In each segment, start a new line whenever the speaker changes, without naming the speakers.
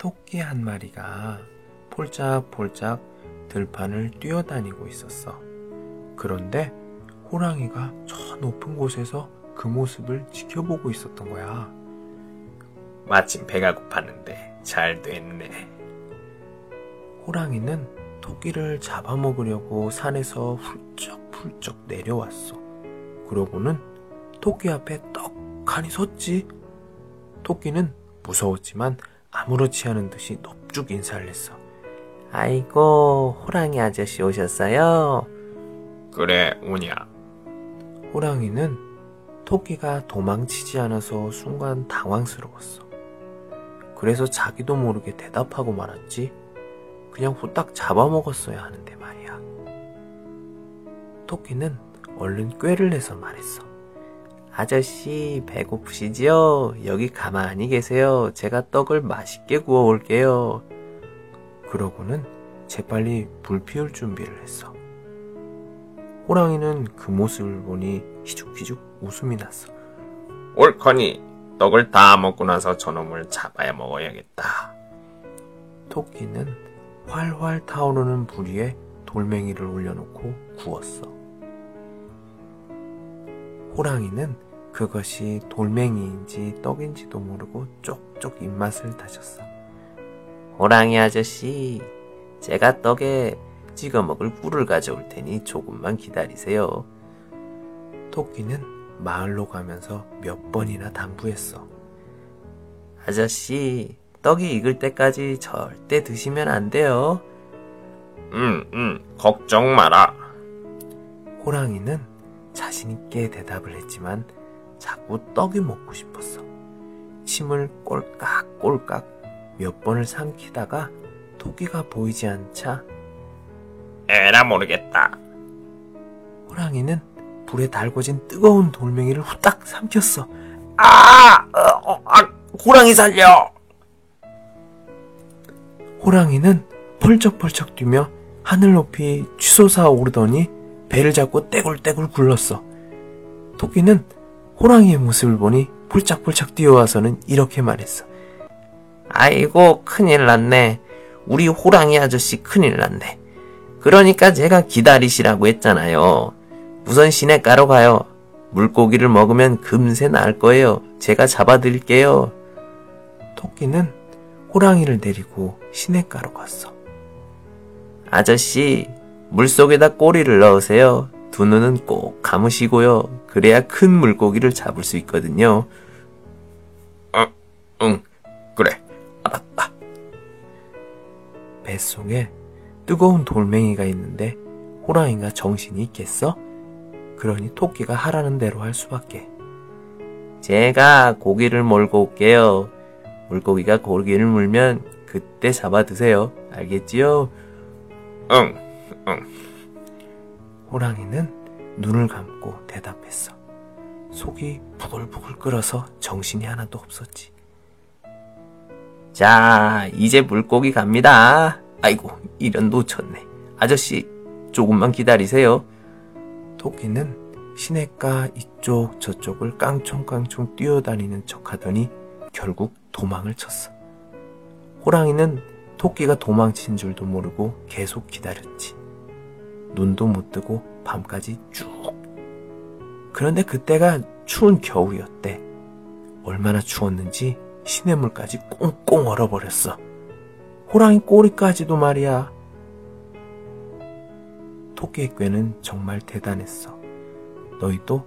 토끼 한 마리가 폴짝폴짝 들판을 뛰어다니고 있었어. 그런데 호랑이가 저 높은 곳에서 그 모습을 지켜보고 있었던 거야.
마침 배가 고팠는데 잘 됐네.
호랑이는 토끼를 잡아먹으려고 산에서 훌쩍훌쩍 내려왔어. 그러고는 토끼 앞에 떡하니 섰지. 토끼는 무서웠지만 아무렇지 않은 듯이 넙죽 인사를 했어. 아이고, 호랑이 아저씨 오셨어요?
그래, 오냐.
호랑이는 토끼가 도망치지 않아서 순간 당황스러웠어. 그래서 자기도 모르게 대답하고 말았지. 그냥 후딱 잡아먹었어야 하는데 말이야. 토끼는 얼른 꾀를 내서 말했어. 아저씨, 배고프시지요? 여기 가만히 계세요. 제가 떡을 맛있게 구워 올게요. 그러고는 재빨리 불 피울 준비를 했어. 호랑이는 그 모습을 보니 희죽희죽 웃음이 났어.
옳거니 떡을 다 먹고 나서 저놈을 잡아야 먹어야겠다.
토끼는 활활 타오르는 불 위에 돌멩이를 올려놓고 구웠어. 호랑이는 그것이 돌멩이인지 떡인지도 모르고 쪽쪽 입맛을 다졌어. 호랑이 아저씨, 제가 떡에 찍어 먹을 꿀을 가져올 테니 조금만 기다리세요. 토끼는 마을로 가면서 몇 번이나 당부했어. 아저씨, 떡이 익을 때까지 절대 드시면 안 돼요.
음, 음, 걱정 마라.
호랑이는 자신있게 대답을 했지만 자꾸 떡이 먹고 싶었어. 침을 꼴깍꼴깍 몇 번을 삼키다가 토끼가 보이지 않자
에라 모르겠다.
호랑이는 불에 달궈진 뜨거운 돌멩이를 후딱 삼켰어.
아, 어, 어, 아, 호랑이 살려.
호랑이는 펄쩍펄쩍 뛰며 하늘 높이 치솟아 오르더니 배를 잡고 떼굴떼굴 굴렀어. 토끼는 호랑이의 모습을 보니 폴짝폴짝 뛰어와서는 이렇게 말했어. 아이고, 큰일 났네. 우리 호랑이 아저씨 큰일 났네. 그러니까 제가 기다리시라고 했잖아요. 우선 시내가로 가요. 물고기를 먹으면 금세 나을 거예요. 제가 잡아드릴게요. 토끼는 호랑이를 데리고 시내가로 갔어. 아저씨, 물속에다 꼬리를 넣으세요. 두 눈은 꼭 감으시고요. 그래야 큰 물고기를 잡을 수 있거든요.
어, 응, 그래, 알았다.
뱃속에 뜨거운 돌멩이가 있는데 호랑이가 정신이 있겠어? 그러니 토끼가 하라는 대로 할 수밖에. 제가 고기를 몰고 올게요. 물고기가 고기를 물면 그때 잡아 드세요. 알겠지요?
응, 응.
호랑이는 눈을 감고 대답했어. 속이 부글부글 끓어서 정신이 하나도 없었지. 자, 이제 물고기 갑니다. 아이고, 이런 놓쳤네. 아저씨, 조금만 기다리세요. 토끼는 시냇가 이쪽 저쪽을 깡총깡총 뛰어다니는 척 하더니 결국 도망을 쳤어. 호랑이는 토끼가 도망친 줄도 모르고 계속 기다렸지. 눈도 못 뜨고 밤까지 쭉. 그런데 그때가 추운 겨울이었대. 얼마나 추웠는지 시냇물까지 꽁꽁 얼어버렸어. 호랑이 꼬리까지도 말이야. 토끼의 꾀는 정말 대단했어. 너희도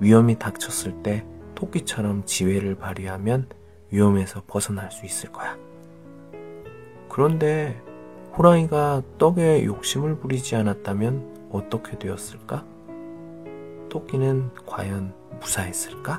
위험이 닥쳤을 때 토끼처럼 지혜를 발휘하면 위험에서 벗어날 수 있을 거야. 그런데 호랑이가 떡에 욕심을 부리지 않았다면 어떻게 되었을까? 토끼는 과연 무사했을까?